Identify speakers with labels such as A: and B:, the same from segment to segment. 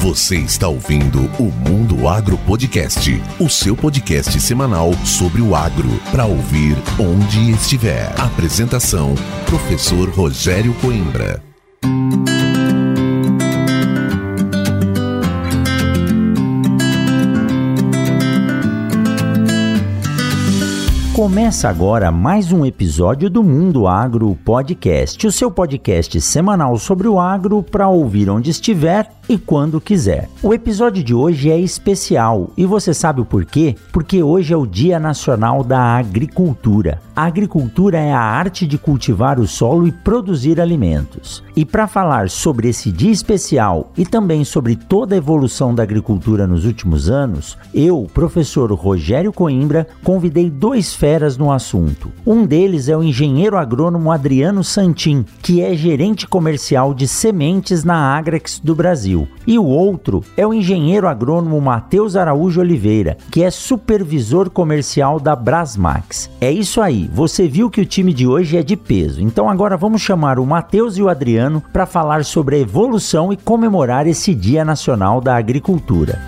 A: Você está ouvindo o Mundo Agro Podcast, o seu podcast semanal sobre o agro, para ouvir onde estiver. Apresentação: Professor Rogério Coimbra.
B: Começa agora mais um episódio do Mundo Agro Podcast, o seu podcast semanal sobre o agro para ouvir onde estiver e quando quiser. O episódio de hoje é especial e você sabe o porquê? Porque hoje é o Dia Nacional da Agricultura. A agricultura é a arte de cultivar o solo e produzir alimentos. E para falar sobre esse dia especial e também sobre toda a evolução da agricultura nos últimos anos, eu, professor Rogério Coimbra, convidei dois feras no assunto. Um deles é o engenheiro agrônomo Adriano Santin, que é gerente comercial de sementes na Agrex do Brasil. Brasil. E o outro é o engenheiro agrônomo Matheus Araújo Oliveira, que é supervisor comercial da Brasmax. É isso aí, você viu que o time de hoje é de peso. Então agora vamos chamar o Matheus e o Adriano para falar sobre a evolução e comemorar esse Dia Nacional da Agricultura.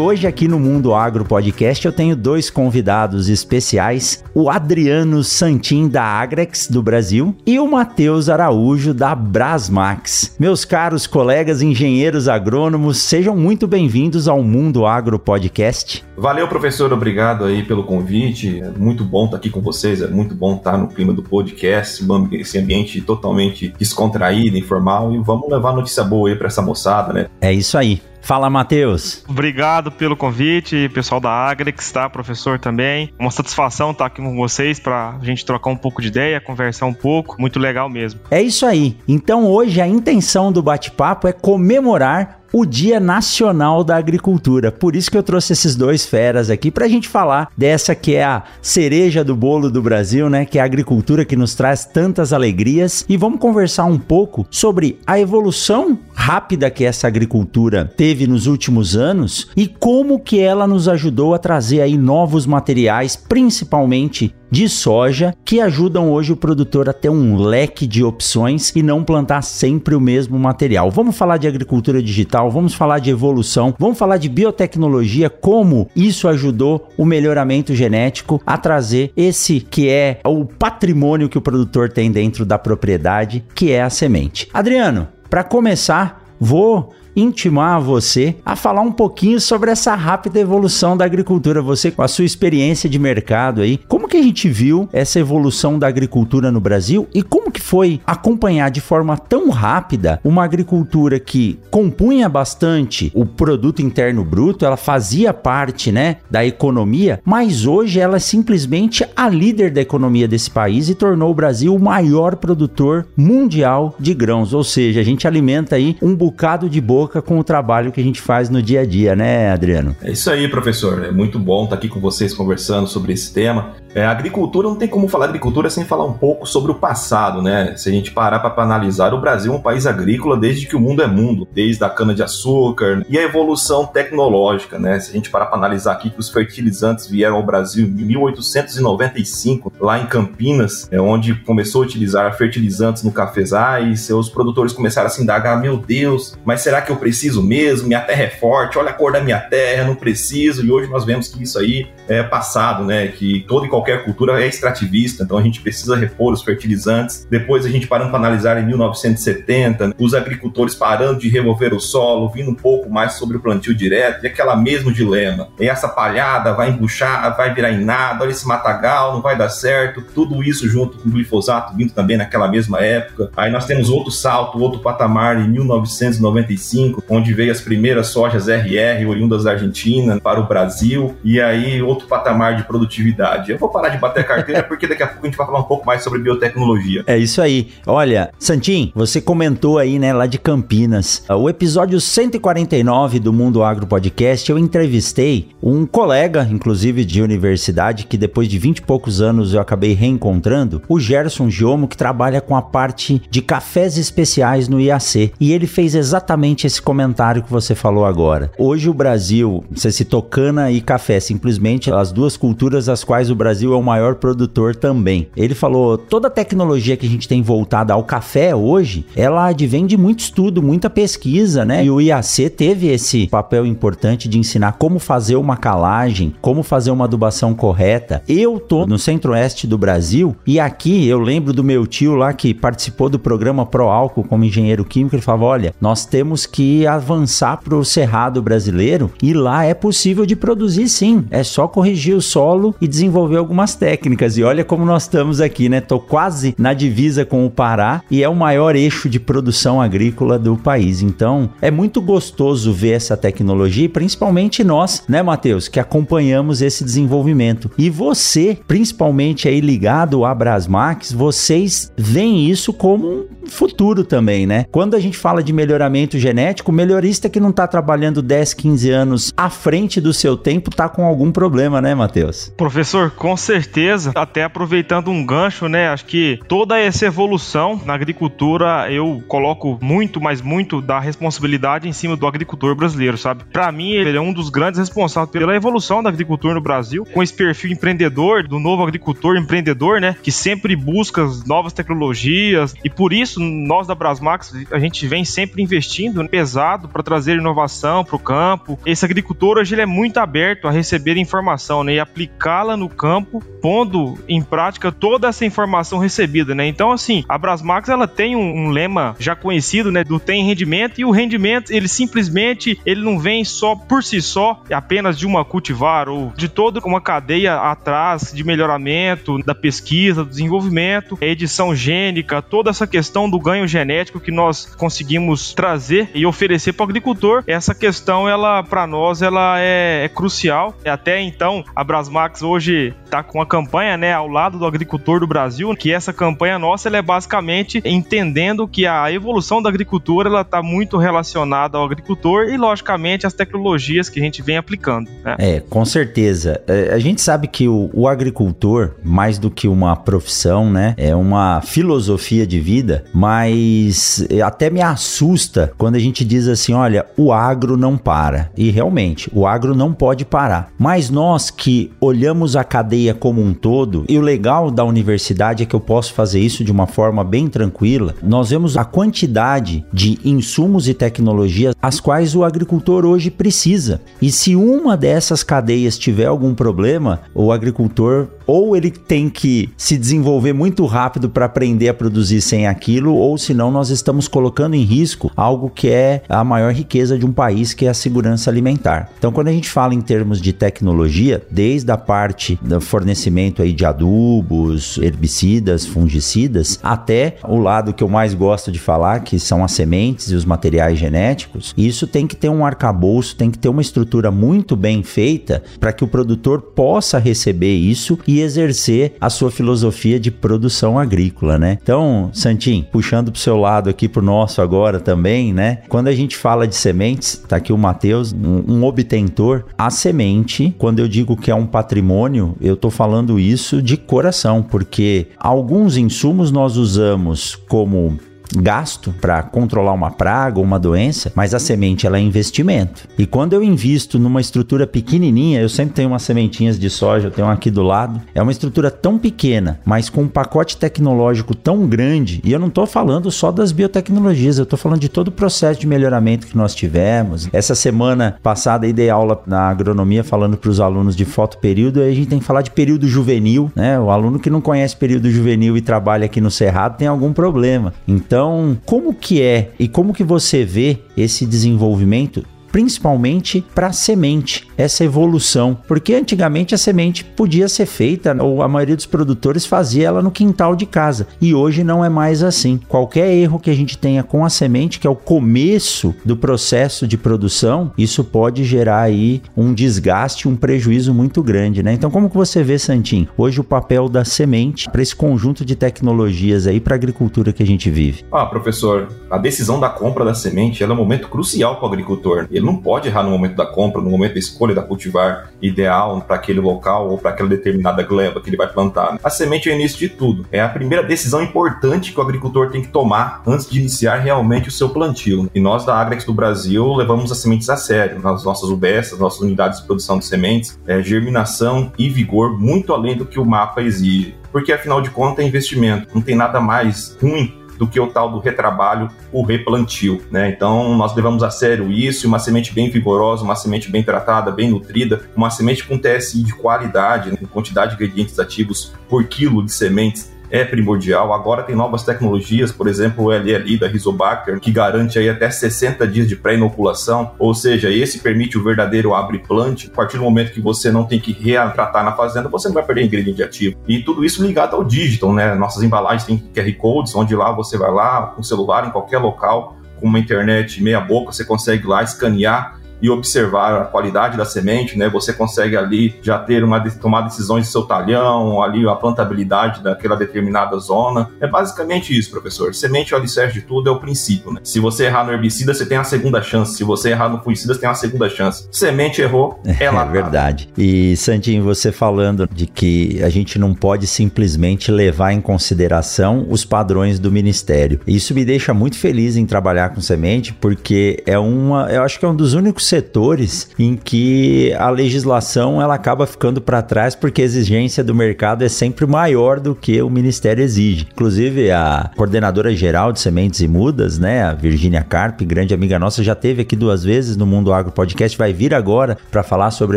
B: Hoje aqui no Mundo Agro Podcast eu tenho dois convidados especiais, o Adriano Santin da Agrex do Brasil e o Matheus Araújo da Brasmax. Meus caros colegas engenheiros agrônomos, sejam muito bem-vindos ao Mundo Agro Podcast.
C: Valeu, professor, obrigado aí pelo convite. É muito bom estar aqui com vocês, é muito bom estar no clima do podcast, esse ambiente totalmente descontraído, informal e vamos levar notícia boa aí para essa moçada, né?
B: É isso aí. Fala, Matheus.
D: Obrigado pelo convite, pessoal da Agrex, tá? Professor também. Uma satisfação estar aqui com vocês para a gente trocar um pouco de ideia, conversar um pouco. Muito legal mesmo.
B: É isso aí. Então, hoje a intenção do bate-papo é comemorar o Dia Nacional da Agricultura. Por isso que eu trouxe esses dois feras aqui para a gente falar dessa que é a cereja do bolo do Brasil, né? Que é a agricultura que nos traz tantas alegrias. E vamos conversar um pouco sobre a evolução rápida que essa agricultura teve nos últimos anos e como que ela nos ajudou a trazer aí novos materiais, principalmente de soja que ajudam hoje o produtor a ter um leque de opções e não plantar sempre o mesmo material. Vamos falar de agricultura digital, vamos falar de evolução, vamos falar de biotecnologia, como isso ajudou o melhoramento genético a trazer esse que é o patrimônio que o produtor tem dentro da propriedade, que é a semente. Adriano, para começar, vou intimar você a falar um pouquinho sobre essa rápida evolução da agricultura. Você, com a sua experiência de mercado aí, como que a gente viu essa evolução da agricultura no Brasil e como que foi acompanhar de forma tão rápida uma agricultura que compunha bastante o produto interno bruto, ela fazia parte, né, da economia, mas hoje ela é simplesmente a líder da economia desse país e tornou o Brasil o maior produtor mundial de grãos, ou seja, a gente alimenta aí um bocado de boa boca com o trabalho que a gente faz no dia a dia, né, Adriano?
C: É isso aí, professor. É muito bom estar aqui com vocês conversando sobre esse tema. É, agricultura, não tem como falar agricultura sem falar um pouco sobre o passado, né? Se a gente parar para analisar, o Brasil é um país agrícola desde que o mundo é mundo, desde a cana-de-açúcar e a evolução tecnológica, né? Se a gente parar para analisar aqui que os fertilizantes vieram ao Brasil em 1895, lá em Campinas, é onde começou a utilizar fertilizantes no cafezais, os produtores começaram a se indagar, meu Deus, mas será que eu preciso mesmo? Minha terra é forte, olha a cor da minha terra, não preciso. E hoje nós vemos que isso aí é passado, né? Que toda e qualquer cultura é extrativista, então a gente precisa repor os fertilizantes. Depois a gente parando para analisar em 1970, os agricultores parando de remover o solo, vindo um pouco mais sobre o plantio direto, e aquela mesmo dilema. E essa palhada vai embuchar, vai virar em nada, olha esse matagal, não vai dar certo. Tudo isso junto com o glifosato vindo também naquela mesma época. Aí nós temos outro salto, outro patamar em 1995, onde veio as primeiras sojas RR oriundas da Argentina para o Brasil, e aí outro patamar de produtividade. Eu vou vou parar de bater a carteira porque daqui a pouco a gente vai falar um pouco mais sobre biotecnologia.
B: É isso aí. Olha, Santim, você comentou aí, né, lá de Campinas. O episódio 149 do Mundo Agro Podcast, eu entrevistei um colega, inclusive de universidade, que depois de 20 e poucos anos eu acabei reencontrando, o Gerson Giomo, que trabalha com a parte de cafés especiais no IAC. E ele fez exatamente esse comentário que você falou agora. Hoje o Brasil, você citou cana e café, simplesmente as duas culturas as quais o Brasil é o maior produtor também. Ele falou, toda a tecnologia que a gente tem voltada ao café hoje, ela advém de muito estudo, muita pesquisa, né? E o IAC teve esse papel importante de ensinar como fazer uma calagem, como fazer uma adubação correta. Eu tô no centro-oeste do Brasil e aqui eu lembro do meu tio lá que participou do programa Pro Álcool como engenheiro químico, ele falava: "Olha, nós temos que avançar para o cerrado brasileiro e lá é possível de produzir sim. É só corrigir o solo e desenvolver técnicas. E olha como nós estamos aqui, né? Tô quase na divisa com o Pará e é o maior eixo de produção agrícola do país. Então, é muito gostoso ver essa tecnologia e principalmente nós, né, Matheus, que acompanhamos esse desenvolvimento. E você, principalmente aí ligado à Brasmax, vocês veem isso como um futuro também, né? Quando a gente fala de melhoramento genético, melhorista que não está trabalhando 10, 15 anos à frente do seu tempo tá com algum problema, né, Matheus?
D: Professor, com certeza, até aproveitando um gancho, né? Acho que toda essa evolução na agricultura eu coloco muito, mas muito da responsabilidade em cima do agricultor brasileiro, sabe? Para mim, ele é um dos grandes responsáveis pela evolução da agricultura no Brasil, com esse perfil empreendedor, do novo agricultor empreendedor, né? Que sempre busca novas tecnologias e por isso nós da Brasmax a gente vem sempre investindo pesado para trazer inovação para o campo. Esse agricultor hoje ele é muito aberto a receber informação, né? E aplicá-la no campo, pondo em prática toda essa informação recebida, né? Então assim, a Brasmax ela tem um, um lema já conhecido, né? Do tem rendimento e o rendimento ele simplesmente ele não vem só por si só, apenas de uma cultivar ou de toda uma cadeia atrás de melhoramento da pesquisa, do desenvolvimento, edição gênica, toda essa questão do ganho genético que nós conseguimos trazer e oferecer para o agricultor. Essa questão ela para nós ela é, é crucial. Até então a Brasmax hoje está com uma campanha, né, ao lado do agricultor do Brasil, que essa campanha nossa ela é basicamente entendendo que a evolução da agricultura ela está muito relacionada ao agricultor e logicamente as tecnologias que a gente vem aplicando.
B: Né? É, com certeza. É, a gente sabe que o, o, agricultor, mais do que uma profissão, né, é uma filosofia de vida, mas até me assusta quando a gente diz assim, olha, o agro não para. E realmente, o agro não pode parar. Mas nós que olhamos a cadeia como um todo, e o legal da universidade é que eu posso fazer isso de uma forma bem tranquila, nós vemos a quantidade de insumos e tecnologias as quais o agricultor hoje precisa. E se uma dessas cadeias tiver algum problema, o agricultor ou ele tem que se desenvolver muito rápido para aprender a produzir sem aquilo, ou senão nós estamos colocando em risco algo que é a maior riqueza de um país, que é a segurança alimentar. Então, quando a gente fala em termos de tecnologia, desde a parte do fornecimento aí de adubos, herbicidas, fungicidas, até o lado que eu mais gosto de falar, que são as sementes e os materiais genéticos, isso tem que ter um arcabouço, tem que ter uma estrutura muito bem feita para que o produtor possa receber isso e exercer a sua filosofia de produção agrícola, né? Então, Santim, puxando pro seu lado aqui pro nosso agora também, né? Quando a gente fala de sementes, tá aqui o Matheus, um, um obtentor, a semente, quando eu digo que é um patrimônio, eu tô falando isso de coração, porque alguns insumos nós usamos como gasto para controlar uma praga ou uma doença, mas a semente ela é investimento. E quando eu invisto numa estrutura pequenininha, eu sempre tenho umas sementinhas de soja, eu tenho aqui do lado, é uma estrutura tão pequena, mas com um pacote tecnológico tão grande, e eu não estou falando só das biotecnologias, eu estou falando de todo o processo de melhoramento que nós tivemos. Essa semana passada aí dei aula na agronomia falando para os alunos de fotoperíodo, aí a gente tem que falar de período juvenil, né? O aluno que não conhece período juvenil e trabalha aqui no Cerrado tem algum problema. Então, então, como que é e como que você vê esse desenvolvimento principalmente para semente. essa evolução, porque antigamente a semente podia ser feita, ou a maioria dos produtores fazia ela no quintal de casa, e hoje não é mais assim. Qualquer erro que a gente tenha com a semente, que é o começo do processo de produção, isso pode gerar aí um desgaste, um prejuízo muito grande, né? Então, como que você vê, Santim, hoje o papel da semente para esse conjunto de tecnologias aí para a agricultura que a gente vive?
C: Ah, professor, a decisão da compra da semente é um momento crucial para o agricultor. Ele não pode errar no momento da compra, no momento da escolha da cultivar ideal para aquele local ou para aquela determinada gleba que ele vai plantar. A semente é o início de tudo. É a primeira decisão importante que o agricultor tem que tomar antes de iniciar realmente o seu plantio. E nós da Agrex do Brasil levamos as sementes a sério, nas nossas UBS, nas nossas unidades de produção de sementes, é, germinação e vigor muito além do que o mapa exige. Porque afinal de contas é investimento, não tem nada mais ruim do que o tal do retrabalho, o replantio, né? Então nós levamos a sério isso, uma semente bem vigorosa, uma semente bem tratada, bem nutrida, uma semente com TSI de qualidade, né? com quantidade de ingredientes ativos por quilo de sementes é primordial. Agora tem novas tecnologias, por exemplo, o LLI da Rizobacter, que garante aí até 60 dias de pré-inoculação, ou seja, esse permite o verdadeiro abre-plante. A partir do momento que você não tem que retratar na fazenda, você não vai perder ingrediente ativo. E tudo isso ligado ao digital, né? Nossas embalagens têm QR Codes, onde lá você vai lá com o celular em qualquer local, com uma internet meia boca, você consegue lá escanear e observar a qualidade da semente, né? Você consegue ali já ter uma tomar decisões do seu talhão, ali a plantabilidade daquela determinada zona. É basicamente isso, professor. Semente é o alicerce de tudo, é o princípio, né? Se você errar no herbicida, você tem a segunda chance. Se você errar no fungicida, você tem a segunda chance. Semente errou, é, é
B: verdade. E Santinho, você falando de que a gente não pode simplesmente levar em consideração os padrões do ministério. Isso me deixa muito feliz em trabalhar com semente, porque é uma, eu acho que é um dos únicos setores em que a legislação ela acaba ficando para trás porque a exigência do mercado é sempre maior do que o ministério exige. Inclusive a coordenadora geral de sementes e mudas, né, a Virginia Carpe, grande amiga nossa, já teve aqui duas vezes no Mundo Agro Podcast, vai vir agora para falar sobre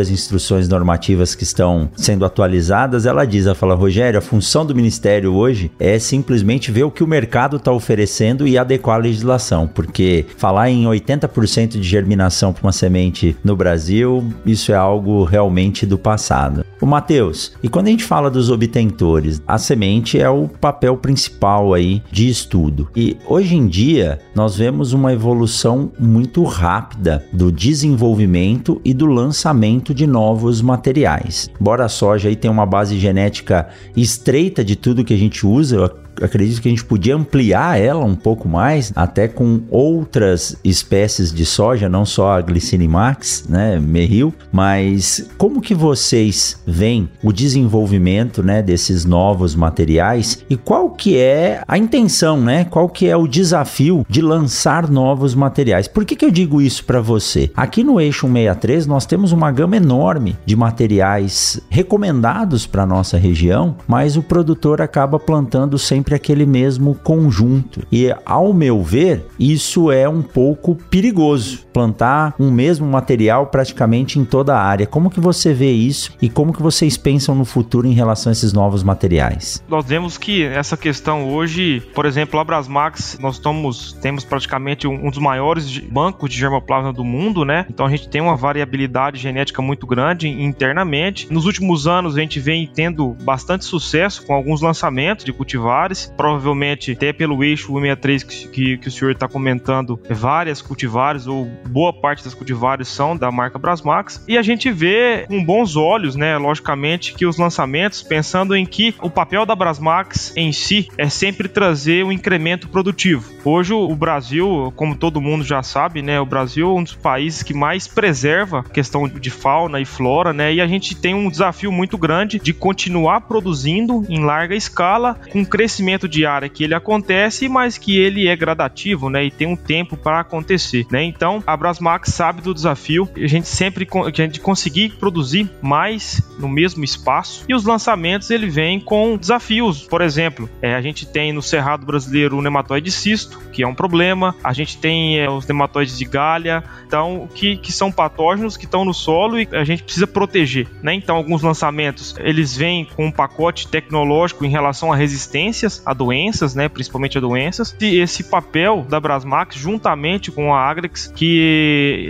B: as instruções normativas que estão sendo atualizadas. Ela diz, ela fala, Rogério, a função do ministério hoje é simplesmente ver o que o mercado está oferecendo e adequar a legislação, porque falar em 80% de germinação para uma semente no Brasil, isso é algo realmente do passado. O Matheus, e quando a gente fala dos obtentores, a semente é o papel principal aí de estudo. E hoje em dia nós vemos uma evolução muito rápida do desenvolvimento e do lançamento de novos materiais. Embora a soja aí tenha uma base genética estreita de tudo que a gente usa, acredito que a gente podia ampliar ela um pouco mais, até com outras espécies de soja, não só a Glycinimax, né, Merril, mas como que vocês veem o desenvolvimento, né, desses novos materiais e qual que é a intenção, né? Qual que é o desafio de lançar novos materiais? Por que que eu digo isso para você? Aqui no Eixo 163 nós temos uma gama enorme de materiais recomendados para nossa região, mas o produtor acaba plantando sem sempre aquele mesmo conjunto. E ao meu ver, isso é um pouco perigoso. Plantar um mesmo material praticamente em toda a área. Como que você vê isso e como que vocês pensam no futuro em relação a esses novos materiais?
D: Nós vemos que essa questão hoje, por exemplo, a Brasmax, nós estamos, temos praticamente um, um dos maiores bancos de germoplasma do mundo, né? Então a gente tem uma variabilidade genética muito grande internamente. Nos últimos anos a gente vem tendo bastante sucesso com alguns lançamentos de cultivares provavelmente até pelo eixo 163 que, que, que o senhor está comentando, várias cultivares ou boa parte das cultivares são da marca Brasmax e a gente vê com bons olhos, né, logicamente, que os lançamentos, pensando em que o papel da Brasmax em si é sempre trazer um incremento produtivo. Hoje o Brasil, como todo mundo já sabe, né, o Brasil é um dos países que mais preserva a questão de fauna e flora, né, e a gente tem um desafio muito grande de continuar produzindo em larga escala com crescimento crescimento de área que ele acontece, mas que ele é gradativo, né? E tem um tempo para acontecer, né? Então, a Brasmax sabe do desafio, a gente sempre a gente conseguir produzir mais no mesmo espaço e os lançamentos ele vem com desafios. Por exemplo, é, a gente tem no Cerrado Brasileiro o nematóide cisto, que é um problema. A gente tem é, os nematóides de galha, então que, que são patógenos que estão no solo e a gente precisa proteger, né? Então, alguns lançamentos eles vêm com um pacote tecnológico em relação a resistências resistências a doenças, né, principalmente a doenças. E esse papel da Brasmax juntamente com a Agrex que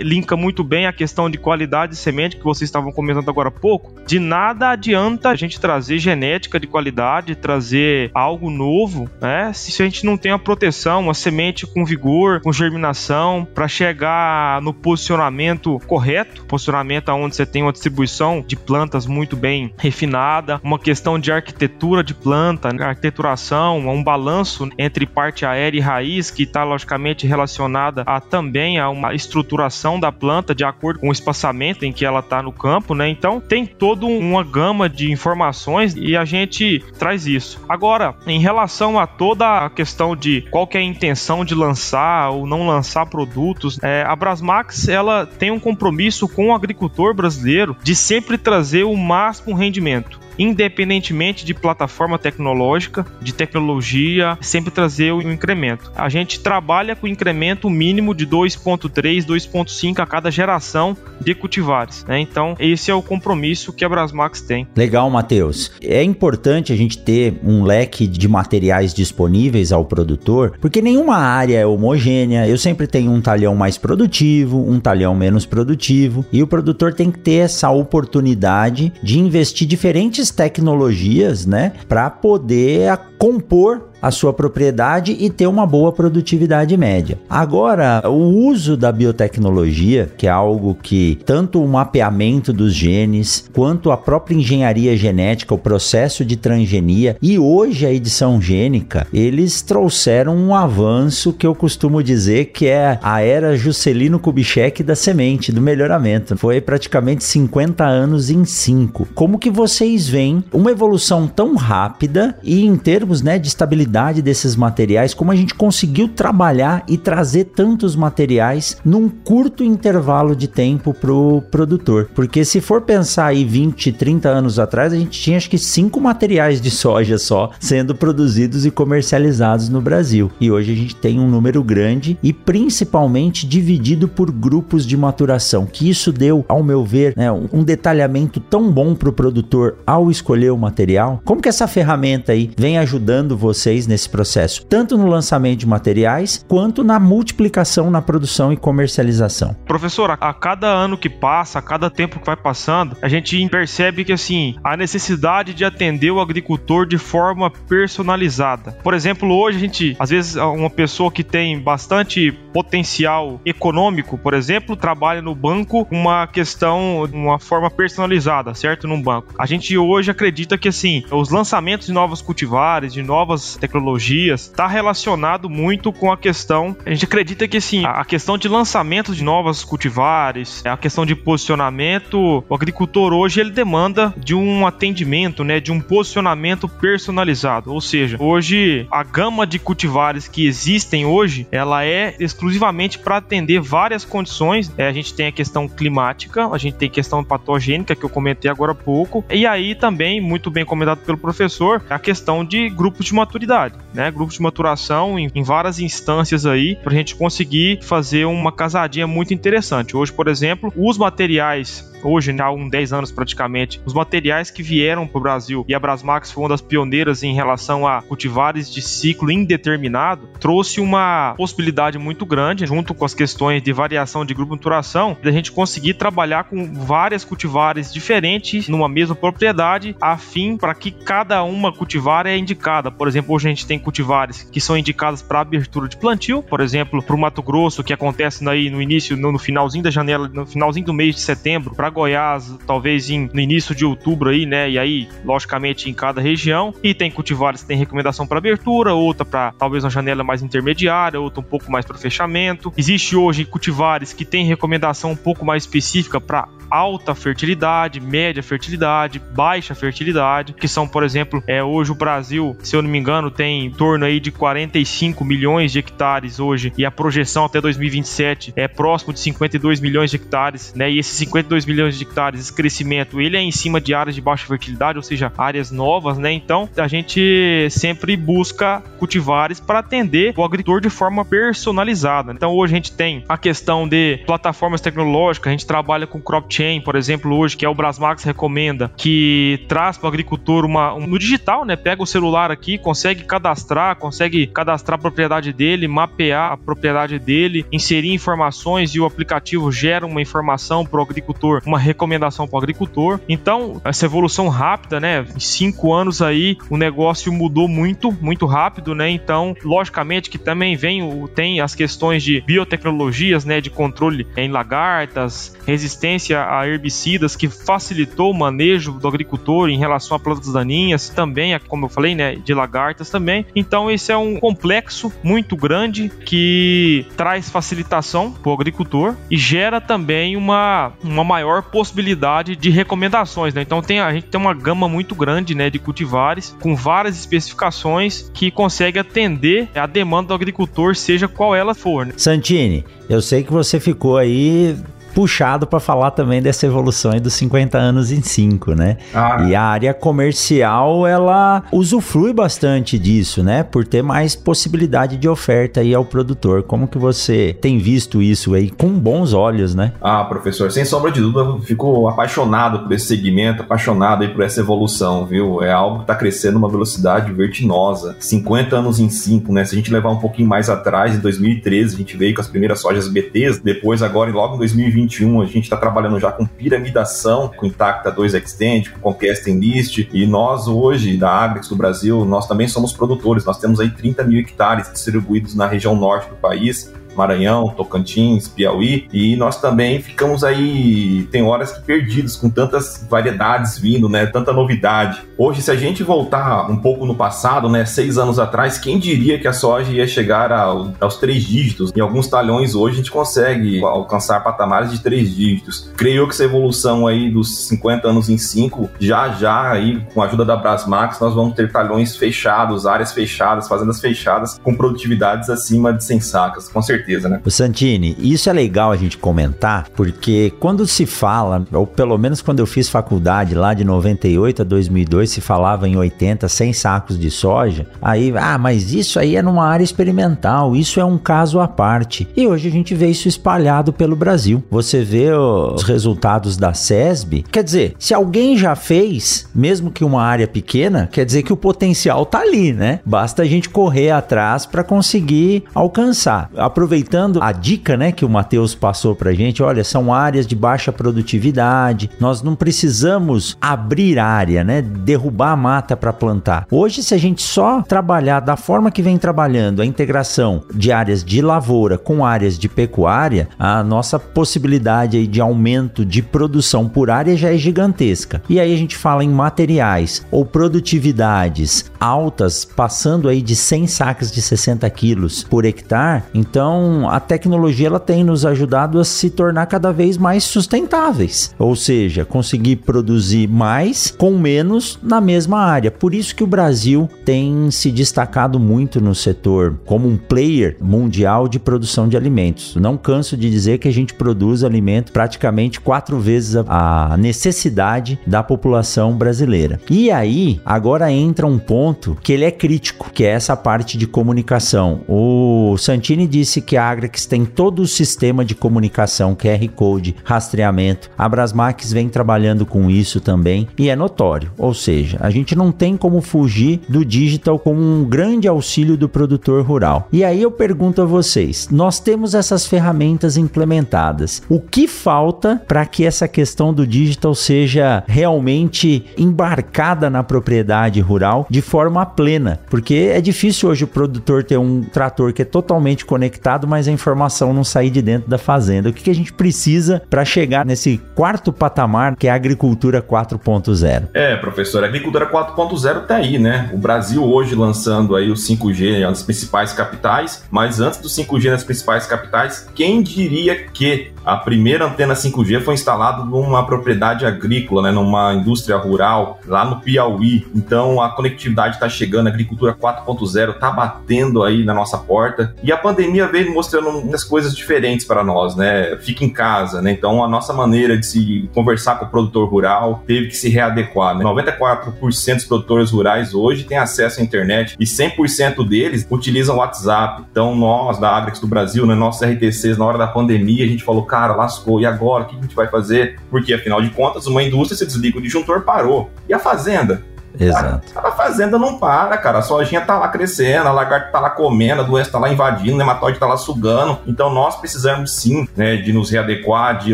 D: linka muito bem a questão de qualidade de semente que vocês estavam comentando agora há pouco. De nada adianta a gente trazer genética de qualidade, trazer algo novo, né, se a gente não tem a proteção, uma semente com vigor, com germinação, para chegar no posicionamento correto, posicionamento onde você tem uma distribuição de plantas muito bem refinada, uma questão de arquitetura de planta, arquiteturação, um balanço entre parte aérea e raiz que está logicamente relacionada a também a uma estruturação da planta de acordo com o espaçamento em que ela está no campo, né? Então tem toda uma gama de informações e a gente traz isso. Agora, em relação a toda a questão de qual que é a intenção de lançar ou não lançar produtos, é, a Brasmax ela tem um compromisso com o agricultor brasileiro de sempre trazer o máximo rendimento independentemente de plataforma tecnológica, de tecnologia, sempre trazer o incremento. A gente trabalha com incremento mínimo de 2.3, 2.5 a cada geração de cultivares. Né? Então, esse é o compromisso que a Brasmax tem.
B: Legal, Matheus. É importante a gente ter um leque de materiais disponíveis ao produtor, porque nenhuma área é homogênea. Eu sempre tenho um talhão mais produtivo, um talhão menos produtivo, e o produtor tem que ter essa oportunidade de investir diferentes tecnologias, né, para poder compor a sua propriedade e ter uma boa produtividade média. Agora, o uso da biotecnologia, que é algo que tanto o mapeamento dos genes, quanto a própria engenharia genética, o processo de transgenia e hoje a edição gênica, eles trouxeram um avanço que eu costumo dizer que é a era Juscelino Kubitschek da semente, do melhoramento. Foi praticamente 50 anos em 5. Como que vocês veem uma evolução tão rápida e em termos né, de estabilidade desses materiais, como a gente conseguiu trabalhar e trazer tantos materiais num curto intervalo de tempo pro produtor. Porque se for pensar aí 20, 30 anos atrás, a gente tinha acho que cinco materiais de soja só sendo produzidos e comercializados no Brasil. E hoje a gente tem um número grande e principalmente dividido por grupos de maturação, que isso deu, ao meu ver, né, um detalhamento tão bom para o produtor ao escolher o material. Como que essa ferramenta aí vem ajudando vocês nesse processo, tanto no lançamento de materiais quanto na multiplicação na produção e comercialização.
D: Professor, a cada ano que passa, a cada tempo que vai passando, a gente percebe que assim, a necessidade de atender o agricultor de forma personalizada. Por exemplo, hoje a gente, às vezes, uma pessoa que tem bastante potencial econômico, por exemplo, trabalha no banco uma questão, uma forma personalizada, certo? Num banco. A gente hoje acredita que assim, os lançamentos de novos cultivares, de novas tecnologias está relacionado muito com a questão. A gente acredita que sim, a questão de lançamento de novas cultivares, a questão de posicionamento, o agricultor hoje ele demanda de um atendimento, né, de um posicionamento personalizado. Ou seja, hoje a gama de cultivares que existem hoje, ela é exclusivamente para atender várias condições. É, a gente tem a questão climática, a gente tem questão patogênica que eu comentei agora há pouco, e aí também muito bem comentado pelo professor, a questão de grupos de maturidade né? Grupos de maturação em, em várias instâncias aí para a gente conseguir fazer uma casadinha muito interessante. Hoje, por exemplo, os materiais hoje, há uns 10 anos praticamente, os materiais que vieram para o Brasil e a Brasmax foi uma das pioneiras em relação a cultivares de ciclo indeterminado, trouxe uma possibilidade muito grande, junto com as questões de variação de grupo de maturação, da gente conseguir trabalhar com várias cultivares diferentes numa mesma propriedade, a fim para que cada uma cultivar é indicada. Por exemplo, hoje a gente tem cultivares que são indicadas para abertura de plantio, por exemplo, para o Mato Grosso, que acontece aí no início, no, finalzinho da janela, no finalzinho do mês de setembro, para Goiás, talvez em, no início de outubro aí, né? E aí, logicamente, em cada região. E tem cultivares que tem recomendação para abertura, outra para talvez uma janela mais intermediária, outra um pouco mais para fechamento. Existe hoje cultivares que tem recomendação um pouco mais específica para alta fertilidade, média fertilidade, baixa fertilidade, que são, por exemplo, é, hoje o Brasil, se eu não me engano, tem em torno aí de 45 milhões de hectares hoje e a projeção até 2027 é próximo de 52 milhões de hectares, né? E esses 52 milhões de hectares, esse crescimento, ele é em cima de áreas de baixa fertilidade, ou seja, áreas novas, né? Então, a gente sempre busca cultivares para atender o agricultor de forma personalizada. Então, hoje a gente tem a questão de plataformas tecnológicas, a gente trabalha com crop blockchain, por exemplo, hoje, que é o Brasmax recomenda, que traz para o agricultor uma, um, no digital, né? Pega o celular aqui, consegue cadastrar, consegue cadastrar a propriedade dele, mapear a propriedade dele, inserir informações e o aplicativo gera uma informação para o agricultor, uma recomendação para o agricultor. Então, essa evolução rápida, né? Em cinco anos aí, o negócio mudou muito, muito rápido, né? Então, logicamente que também vem, tem as questões de biotecnologias, né? De controle em lagartas, resistência a herbicidas, que facilitou o manejo do agricultor em relação a plantas daninhas, também, como eu falei, né? De lagartas também. Então, esse é um complexo muito grande que traz facilitação para o agricultor e gera também uma, uma maior possibilidade de recomendações, né? Então, tem, a gente tem uma gama muito grande, né? De cultivares com várias especificações que consegue atender a demanda do agricultor, seja qual ela for. Né?
B: Santini, eu sei que você ficou aí puxado para falar também dessa evolução aí dos 50 anos em 5, né? Ah. E a área comercial, ela usufrui bastante disso, né? Por ter mais possibilidade de oferta aí ao produtor. Como que você tem visto isso aí com bons olhos, né?
C: Ah, professor, sem sombra de dúvida, eu fico apaixonado por esse segmento, apaixonado aí por essa evolução, viu? É algo que está crescendo uma velocidade vertiginosa. 50 anos em 5, né? Se a gente levar um pouquinho mais atrás, em 2013, a gente veio com as primeiras sojas BTs, depois agora, logo em 2020, 2021 a gente está trabalhando já com piramidação, com Intacta 2 Extend, com Conquest Enlist, e nós hoje, da Agrix do Brasil, nós também somos produtores, nós temos aí 30 mil hectares distribuídos na região norte do país, Maranhão, Tocantins, Piauí, e nós também ficamos aí, tem horas que perdidos, com tantas variedades vindo, né? Tanta novidade. Hoje, se a gente voltar um pouco no passado, né? Seis anos atrás, quem diria que a soja ia chegar ao, aos três dígitos? Em alguns talhões hoje a gente consegue alcançar patamares de três dígitos. Creio que essa evolução aí dos 50 anos em 5, já já aí, com a ajuda da Brasmax, nós vamos ter talhões fechados, áreas fechadas, fazendas fechadas, com produtividades acima de 100 sacas, com certeza certeza, né?
B: O Santini, isso é legal a gente comentar, porque quando se fala, ou pelo menos quando eu fiz faculdade lá de 98 a 2002, se falava em 80, 100 sacos de soja, aí, ah, mas isso aí é numa área experimental, isso é um caso à parte. E hoje a gente vê isso espalhado pelo Brasil. Você vê os resultados da SESB, quer dizer, se alguém já fez, mesmo que uma área pequena, quer dizer que o potencial tá ali, né? Basta a gente correr atrás para conseguir alcançar. Aproveitando aproveitando a dica, né, que o Matheus passou pra gente, olha, são áreas de baixa produtividade, nós não precisamos abrir área, né, derrubar a mata para plantar. Hoje, se a gente só trabalhar da forma que vem trabalhando, a integração de áreas de lavoura com áreas de pecuária, a nossa possibilidade aí de aumento de produção por área já é gigantesca. E aí a gente fala em materiais ou produtividades altas, passando aí de 100 sacas de 60 quilos por hectare, então então, a tecnologia ela tem nos ajudado a se tornar cada vez mais sustentáveis, ou seja, conseguir produzir mais com menos na mesma área. Por isso que o Brasil tem se destacado muito no setor como um player mundial de produção de alimentos. Não canso de dizer que a gente produz alimento praticamente quatro vezes a necessidade da população brasileira. E aí, agora entra um ponto que ele é crítico, que é essa parte de comunicação. O Santini disse que a Agrix tem todo o sistema de comunicação, QR Code, rastreamento. A Brasmax vem trabalhando com isso também e é notório. Ou seja, a gente não tem como fugir do digital com um grande auxílio do produtor rural. E aí eu pergunto a vocês: nós temos essas ferramentas implementadas. O que falta para que essa questão do digital seja realmente embarcada na propriedade rural de forma plena? Porque é difícil hoje o produtor ter um trator que é totalmente conectado mas a informação não sair de dentro da fazenda. O que, que a gente precisa para chegar nesse quarto patamar que é a agricultura 4.0?
C: É, professor, a agricultura 4.0 tá aí, né? O Brasil hoje lançando aí o 5G nas principais capitais, mas antes do 5G nas principais capitais, quem diria que a primeira antena 5G foi instalada numa propriedade agrícola, né, numa indústria rural, lá no Piauí. Então a conectividade está chegando, a agricultura 4.0 está batendo aí na nossa porta. E a pandemia veio mostrando umas coisas diferentes para nós, né? Fica em casa, né? Então a nossa maneira de se conversar com o produtor rural teve que se readequar. Né? 94% dos produtores rurais hoje têm acesso à internet e 100% deles utilizam o WhatsApp. Então nós da Agrix do Brasil, né, nossos RTCs na hora da pandemia, a gente falou, cara, lascou, e agora? O que a gente vai fazer? Porque, afinal de contas, uma indústria se desliga o disjuntor, parou. E a fazenda?
B: Exato.
C: A, a fazenda não para, cara. A sojinha tá lá crescendo, a lagarta tá lá comendo, a doença tá lá invadindo, o nematóide tá lá sugando. Então nós precisamos sim, né, de nos readequar, de ir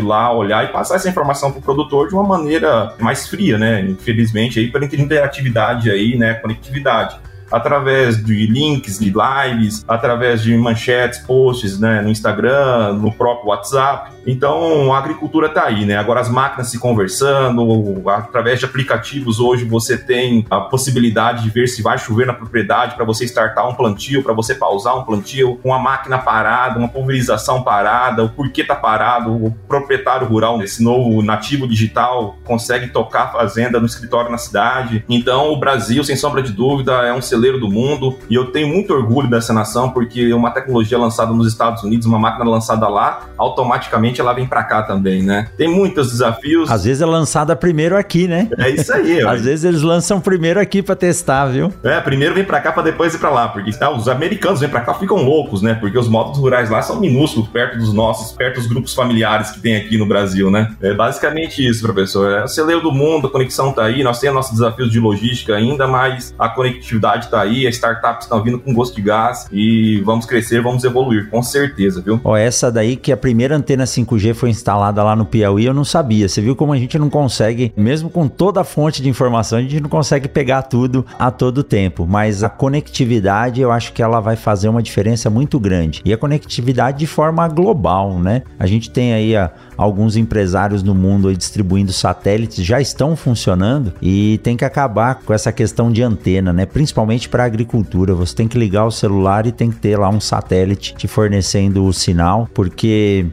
C: lá olhar e passar essa informação pro produtor de uma maneira mais fria, né? Infelizmente aí pela interatividade aí, né, conectividade através de links de lives, através de manchetes, posts né, no Instagram, no próprio WhatsApp. Então a agricultura está aí, né? Agora as máquinas se conversando, através de aplicativos hoje você tem a possibilidade de ver se vai chover na propriedade para você startar um plantio, para você pausar um plantio, uma máquina parada, uma pulverização parada, o porquê tá parado, o proprietário rural, esse novo nativo digital consegue tocar a fazenda no escritório na cidade. Então o Brasil, sem sombra de dúvida, é um celeiro do mundo e eu tenho muito orgulho dessa nação porque uma tecnologia lançada nos Estados Unidos, uma máquina lançada lá, automaticamente ela vem para cá também, né? Tem muitos desafios.
B: Às vezes é lançada primeiro aqui, né?
C: É isso aí.
B: Às vezes eles lançam primeiro aqui para testar, viu?
C: É, primeiro vem para cá para depois ir para lá, porque tá, os americanos vêm para cá ficam loucos, né? Porque os modos rurais lá são minúsculos perto dos nossos, perto dos grupos familiares que tem aqui no Brasil, né? É basicamente isso, professor. É o celeiro do mundo, a conexão tá aí, nós temos nossos desafios de logística ainda, mas a conectividade tá aí, as startups estão vindo com gosto de gás e vamos crescer, vamos evoluir, com certeza, viu?
B: Ó, essa daí que a primeira antena 5G foi instalada lá no Piauí, eu não sabia. Você viu como a gente não consegue, mesmo com toda a fonte de informação, a gente não consegue pegar tudo a todo tempo. Mas a conectividade, eu acho que ela vai fazer uma diferença muito grande. E a conectividade de forma global, né? A gente tem aí a, alguns empresários no mundo distribuindo satélites já estão funcionando e tem que acabar com essa questão de antena, né? Principalmente para agricultura. Você tem que ligar o celular e tem que ter lá um satélite te fornecendo o sinal, porque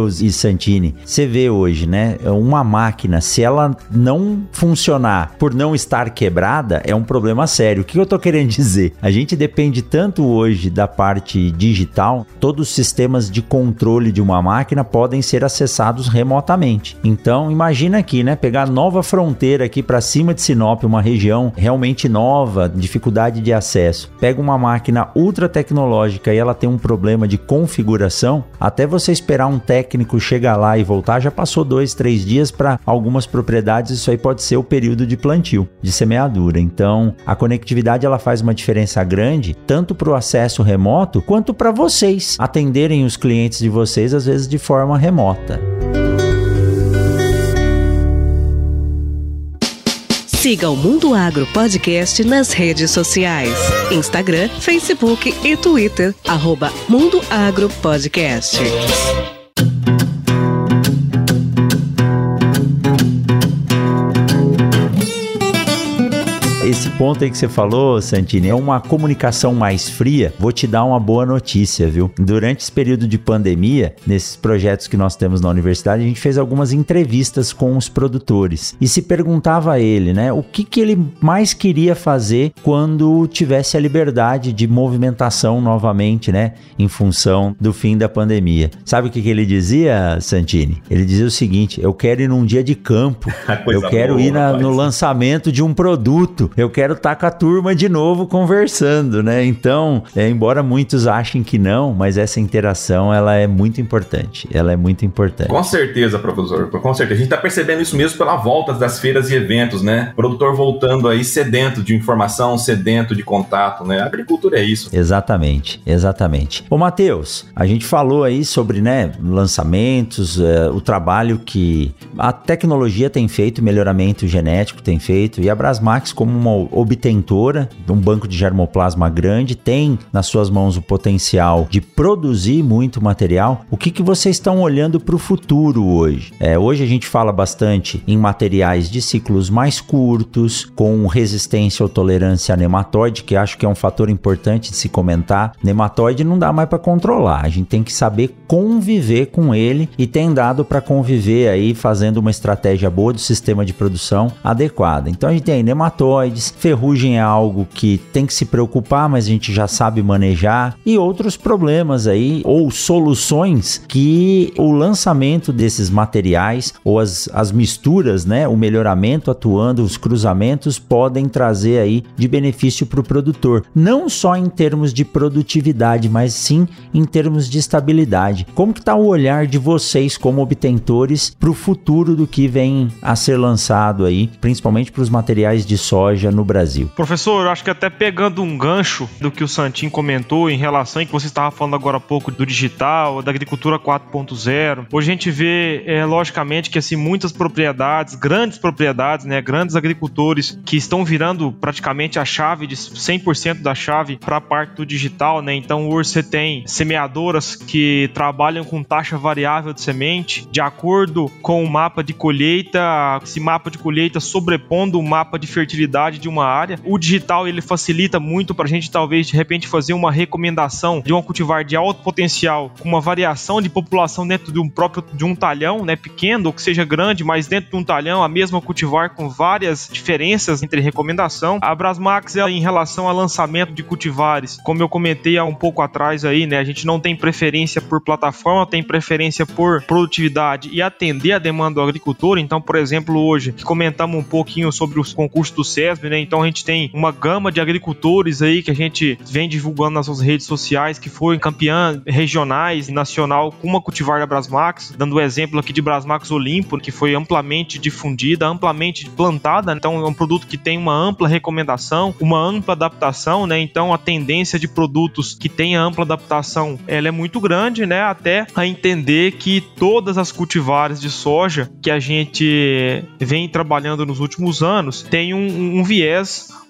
B: Matheus e Santini, você vê hoje, né? Uma máquina, se ela não funcionar por não estar quebrada, é um problema sério. O que eu tô querendo dizer? A gente depende tanto hoje da parte digital, todos os sistemas de controle de uma máquina podem ser acessados remotamente. Então, imagina aqui, né? Pegar nova fronteira aqui para cima de Sinop, uma região realmente nova, dificuldade de acesso. Pega uma máquina ultra tecnológica e ela tem um problema de configuração, até você esperar um técnico chegar lá e voltar, já passou dois, três dias para algumas propriedades. Isso aí pode ser o período de plantio, de semeadura. Então, a conectividade ela faz uma diferença grande, tanto para o acesso remoto quanto para vocês atenderem os clientes de vocês às vezes de forma remota.
E: Siga o Mundo Agro Podcast nas redes sociais: Instagram, Facebook e Twitter. Arroba Mundo Agro Podcast.
B: Ponto aí que você falou, Santini, é uma comunicação mais fria. Vou te dar uma boa notícia, viu? Durante esse período de pandemia, nesses projetos que nós temos na universidade, a gente fez algumas entrevistas com os produtores e se perguntava a ele, né, o que, que ele mais queria fazer quando tivesse a liberdade de movimentação novamente, né, em função do fim da pandemia. Sabe o que, que ele dizia, Santini? Ele dizia o seguinte: eu quero ir num dia de campo, eu quero boa, ir na, no lançamento de um produto, eu quero estar tá com a turma de novo conversando, né? Então, é, embora muitos achem que não, mas essa interação ela é muito importante. Ela é muito importante.
C: Com certeza, professor. Com certeza. A gente está percebendo isso mesmo pela volta das feiras e eventos, né? O produtor voltando aí sedento de informação, sedento de contato, né? A agricultura é isso.
B: Exatamente, exatamente. Ô, Matheus, a gente falou aí sobre, né, lançamentos, é, o trabalho que a tecnologia tem feito, melhoramento genético tem feito, e a Brasmax, como uma obtentora, um banco de germoplasma grande, tem nas suas mãos o potencial de produzir muito material. O que, que vocês estão olhando para o futuro hoje? É, hoje a gente fala bastante em materiais de ciclos mais curtos, com resistência ou tolerância a nematóide, que acho que é um fator importante de se comentar. Nematóide não dá mais para controlar, a gente tem que saber conviver com ele e tem dado para conviver aí fazendo uma estratégia boa do sistema de produção adequada. Então a gente tem nematóides, ferrugem é algo que tem que se preocupar, mas a gente já sabe manejar, e outros problemas aí, ou soluções que o lançamento desses materiais ou as, as misturas, né, o melhoramento atuando, os cruzamentos podem trazer aí de benefício para o produtor, não só em termos de produtividade, mas sim em termos de estabilidade. Como que está o olhar de vocês como obtentores para o futuro do que vem a ser lançado aí, principalmente para os materiais de soja no Brasil?
D: Professor, acho que até pegando um gancho do que o Santin comentou em relação em que você estava falando agora há pouco do digital, da agricultura 4.0. Hoje a gente vê, é, logicamente, que assim muitas propriedades, grandes propriedades, né, grandes agricultores que estão virando praticamente a chave de 100% da chave para a parte do digital, né? Então hoje você tem semeadoras que trabalham com taxa variável de semente, de acordo com o mapa de colheita, esse mapa de colheita sobrepondo o mapa de fertilidade de uma área. O digital ele facilita muito para a gente talvez de repente fazer uma recomendação de um cultivar de alto potencial com uma variação de população dentro de um próprio de um talhão, né, pequeno ou que seja grande, mas dentro de um talhão a mesma cultivar com várias diferenças entre recomendação. A Brasmax em relação ao lançamento de cultivares, como eu comentei há um pouco atrás aí, né, a gente não tem preferência por plataforma, tem preferência por produtividade e atender a demanda do agricultor. Então, por exemplo, hoje comentamos um pouquinho sobre os concursos do SESB, né? Então a gente tem uma gama de agricultores aí que a gente vem divulgando nas suas redes sociais que foi campeã regionais nacional com uma cultivar da Brasmax, dando o exemplo aqui de Brasmax Olimpo, que foi amplamente difundida, amplamente plantada. Então é um produto que tem uma ampla recomendação, uma ampla adaptação, né? Então a tendência de produtos que têm ampla adaptação, ela é muito grande, né? Até a entender que todas as cultivares de soja que a gente vem trabalhando nos últimos anos têm um, um viés